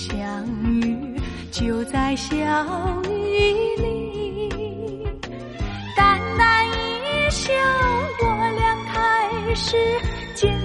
相遇就在小雨里。淡淡一笑我俩开始见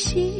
心。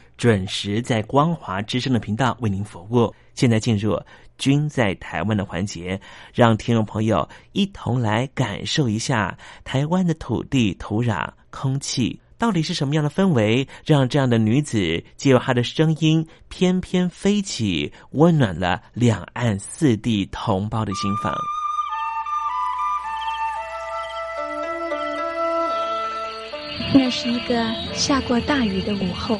准时在光华之声的频道为您服务。现在进入“君在台湾”的环节，让听众朋友一同来感受一下台湾的土地、土壤、空气。到底是什么样的氛围，让这样的女子借由她的声音翩翩飞起，温暖了两岸四地同胞的心房？那是一个下过大雨的午后，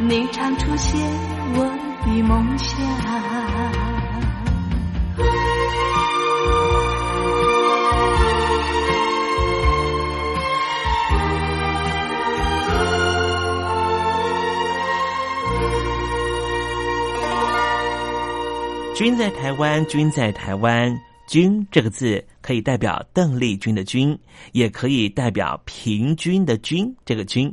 你常出现我的梦想。君在台湾，君在台湾，君这个字可以代表邓丽君的君，也可以代表平均的均这个均。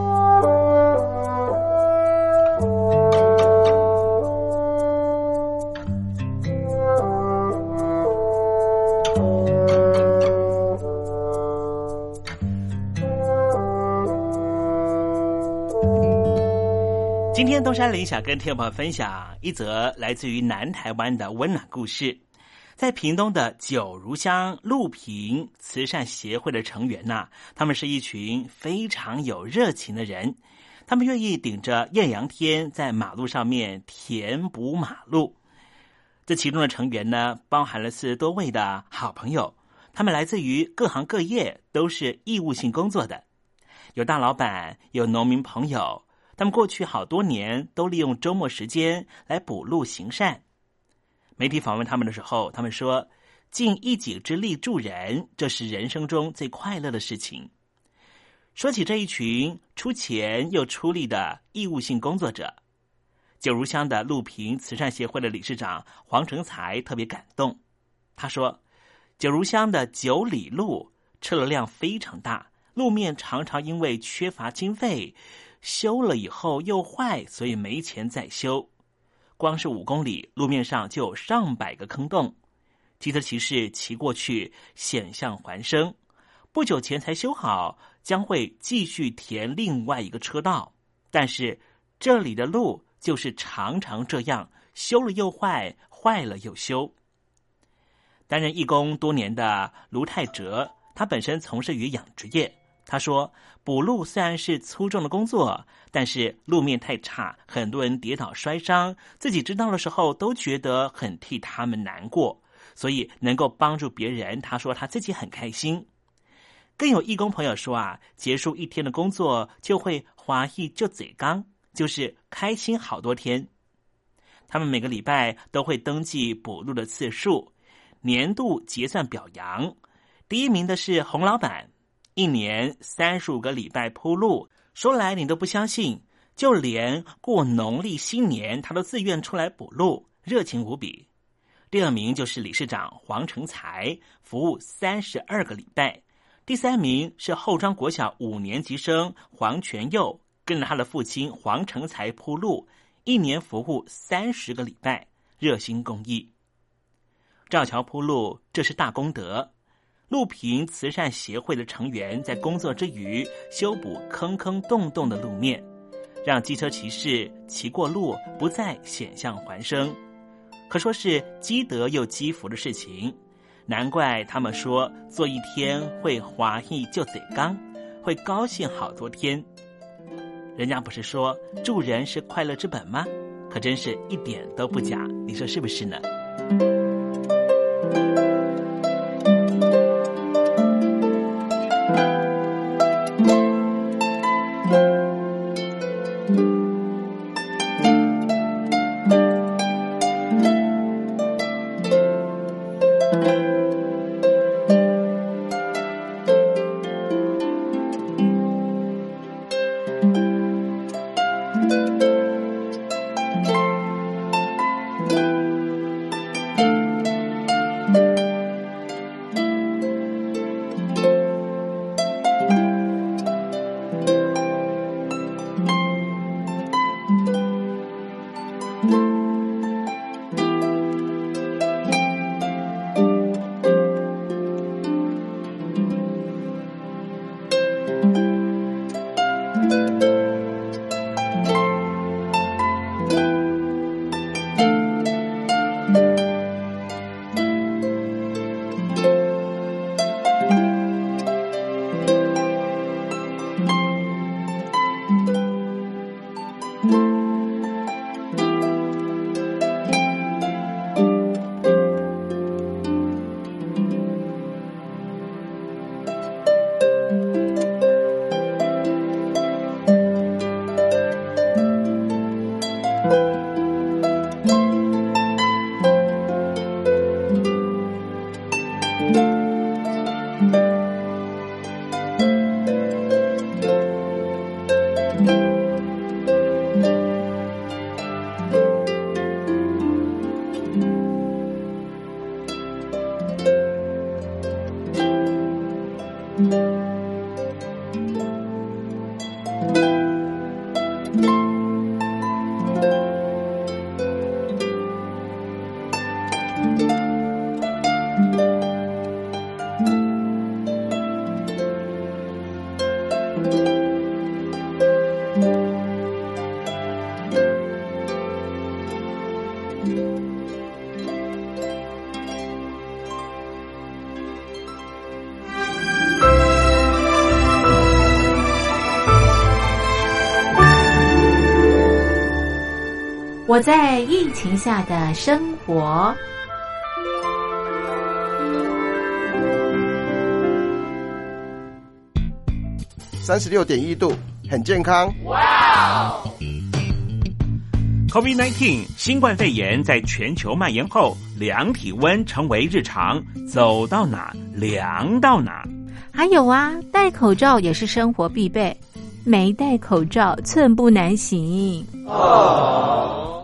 今天东山林想跟听众朋友分享一则来自于南台湾的温暖故事。在屏东的九如乡路平慈善协会的成员呐，他们是一群非常有热情的人，他们愿意顶着艳阳天在马路上面填补马路。这其中的成员呢，包含了四十多位的好朋友，他们来自于各行各业，都是义务性工作的，有大老板，有农民朋友。他们过去好多年都利用周末时间来补路行善。媒体访问他们的时候，他们说：“尽一己之力助人，这是人生中最快乐的事情。”说起这一群出钱又出力的义务性工作者，九如乡的路平慈善协会的理事长黄成才特别感动。他说：“九如乡的九里路车流量非常大，路面常常因为缺乏经费。”修了以后又坏，所以没钱再修。光是五公里路面上就有上百个坑洞，机车骑士骑过去险象环生。不久前才修好，将会继续填另外一个车道。但是这里的路就是常常这样，修了又坏，坏了又修。担任义工多年的卢泰哲，他本身从事于养殖业。他说：“补路虽然是粗重的工作，但是路面太差，很多人跌倒摔伤，自己知道的时候都觉得很替他们难过。所以能够帮助别人，他说他自己很开心。更有义工朋友说啊，结束一天的工作就会华裔就嘴刚，就是开心好多天。他们每个礼拜都会登记补路的次数，年度结算表扬。第一名的是洪老板。”一年三十五个礼拜铺路，说来你都不相信。就连过农历新年，他都自愿出来补路，热情无比。第二名就是理事长黄成才，服务三十二个礼拜。第三名是后庄国小五年级生黄全佑，跟着他的父亲黄成才铺路，一年服务三十个礼拜，热心公益。赵桥铺路，这是大功德。路平慈善协会的成员在工作之余修补坑坑洞洞的路面，让机车骑士骑过路不再险象环生，可说是积德又积福的事情。难怪他们说做一天会华裔就嘴刚，会高兴好多天。人家不是说助人是快乐之本吗？可真是一点都不假，你说是不是呢？情下的生活。三十六点一度，很健康。哇！COVID-19 新冠肺炎在全球蔓延后，量体温成为日常，走到哪量到哪。还有啊，戴口罩也是生活必备，没戴口罩寸步难行。哦，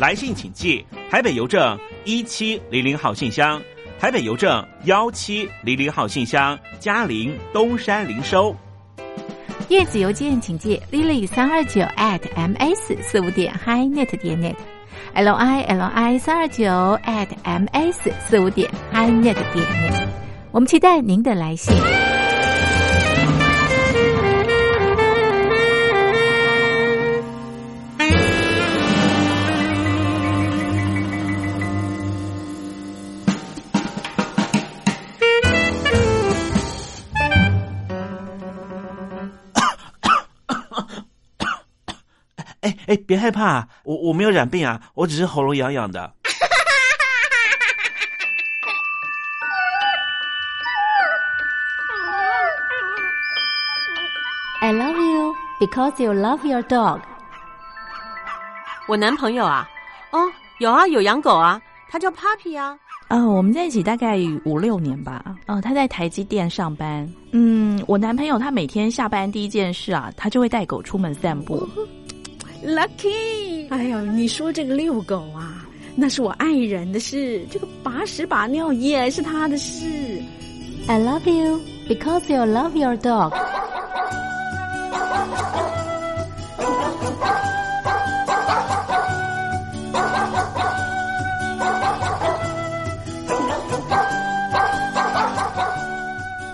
来信请寄台北邮政一七零零号信箱，台北邮政幺七零零号信箱，嘉陵东山零收。电子邮件请寄 lily 三二九 at ms 四五点 hi.net 点 net，l i l i 三二九 at ms 四五点 hi.net 点 net，我们期待您的来信。别害怕，我我没有染病啊，我只是喉咙痒痒的。I love you because you love your dog。我男朋友啊，哦，有啊，有养狗啊，他叫 Papi 啊。啊，我们在一起大概五六年吧。哦，他在台积电上班。嗯，我男朋友他每天下班第一件事啊，他就会带狗出门散步。Lucky，哎呦，你说这个遛狗啊，那是我爱人的事，这个把屎把尿也是他的事。 I love you because you love your dog。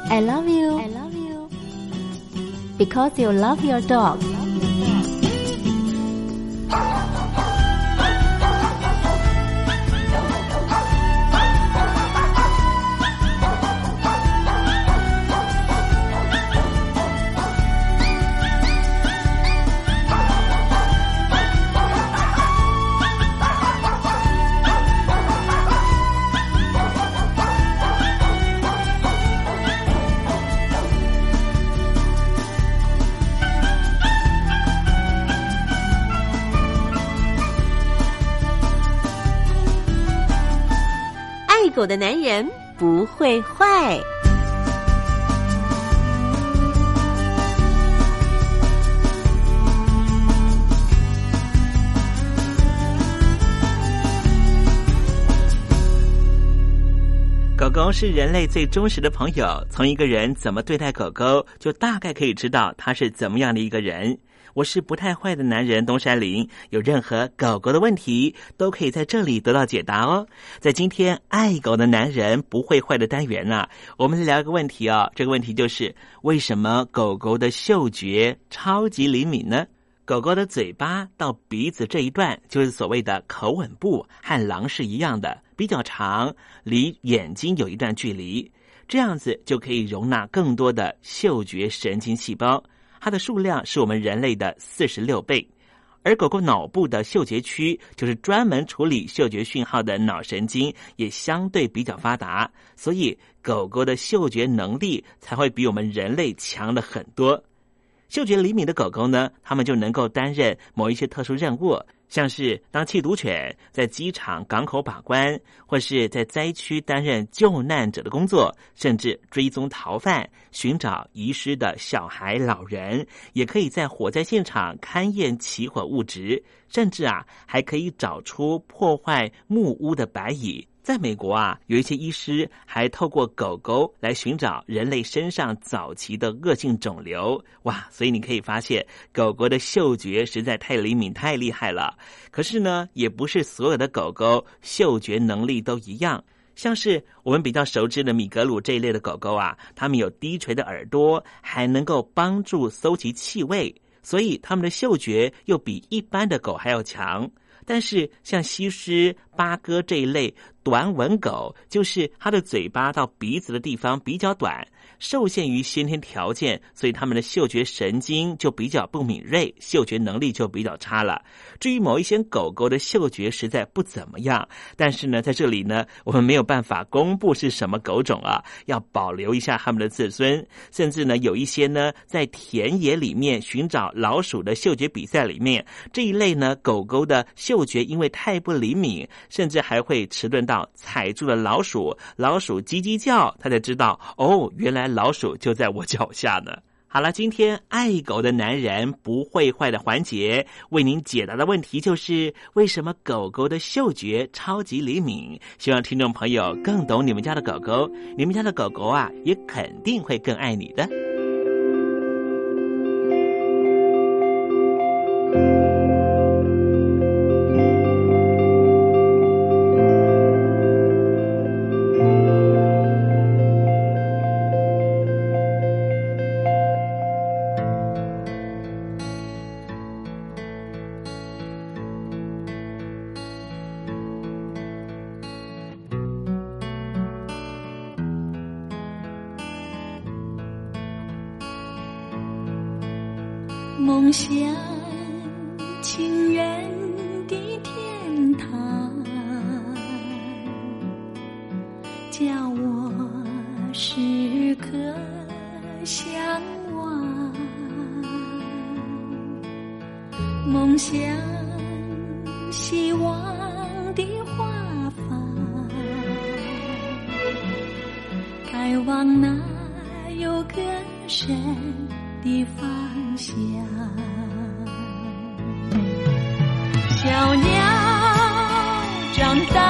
I love you. I love you. Because you love your dog. 狗的男人不会坏。狗狗是人类最忠实的朋友，从一个人怎么对待狗狗，就大概可以知道他是怎么样的一个人。我是不太坏的男人东山林，有任何狗狗的问题，都可以在这里得到解答哦。在今天爱狗的男人不会坏的单元呢、我们来聊一个问题哦。这个问题就是为什么狗狗的嗅觉超级灵敏呢？狗狗的嘴巴到鼻子这一段，就是所谓的口吻部，和狼是一样的，比较长，离眼睛有一段距离。这样子就可以容纳更多的嗅觉神经细胞，它的数量是我们人类的四十六倍。而狗狗脑部的嗅觉区，就是专门处理嗅觉讯号的脑神经，也相对比较发达，所以狗狗的嗅觉能力才会比我们人类强了很多。嗅觉灵敏的狗狗呢，它们就能够担任某一些特殊任务。像是当缉毒犬在机场、港口把关，或是在灾区担任救难者的工作，甚至追踪逃犯、寻找遗失的小孩、老人，也可以在火灾现场勘验起火物质，甚至啊，还可以找出破坏木屋的白蚁。在美国啊，有一些医师还透过狗狗来寻找人类身上早期的恶性肿瘤。哇，所以你可以发现，狗狗的嗅觉实在太灵敏、太厉害了。可是呢，也不是所有的狗狗嗅觉能力都一样。像是我们比较熟知的米格鲁这一类的狗狗啊，它们有低垂的耳朵，还能够帮助搜集气味，所以它们的嗅觉又比一般的狗还要强。但是像西施、八哥这一类。短吻狗就是它的嘴巴到鼻子的地方比较短，受限于先天条件，所以它们的嗅觉神经就比较不敏锐，嗅觉能力就比较差了。至于某一些狗狗的嗅觉实在不怎么样，但是呢，在这里呢，我们没有办法公布是什么狗种啊，要保留一下它们的自尊。甚至呢，有一些呢，在田野里面寻找老鼠的嗅觉比赛里面，这一类呢，狗狗的嗅觉因为太不灵敏，甚至还会迟钝。到踩住了老鼠，老鼠叽叽叫，他才知道哦，原来老鼠就在我脚下呢。好了，今天爱狗的男人不会坏的环节，为您解答的问题就是为什么狗狗的嗅觉超级灵敏？希望听众朋友更懂你们家的狗狗，你们家的狗狗啊，也肯定会更爱你的。开往那有更深的方向。小鸟长大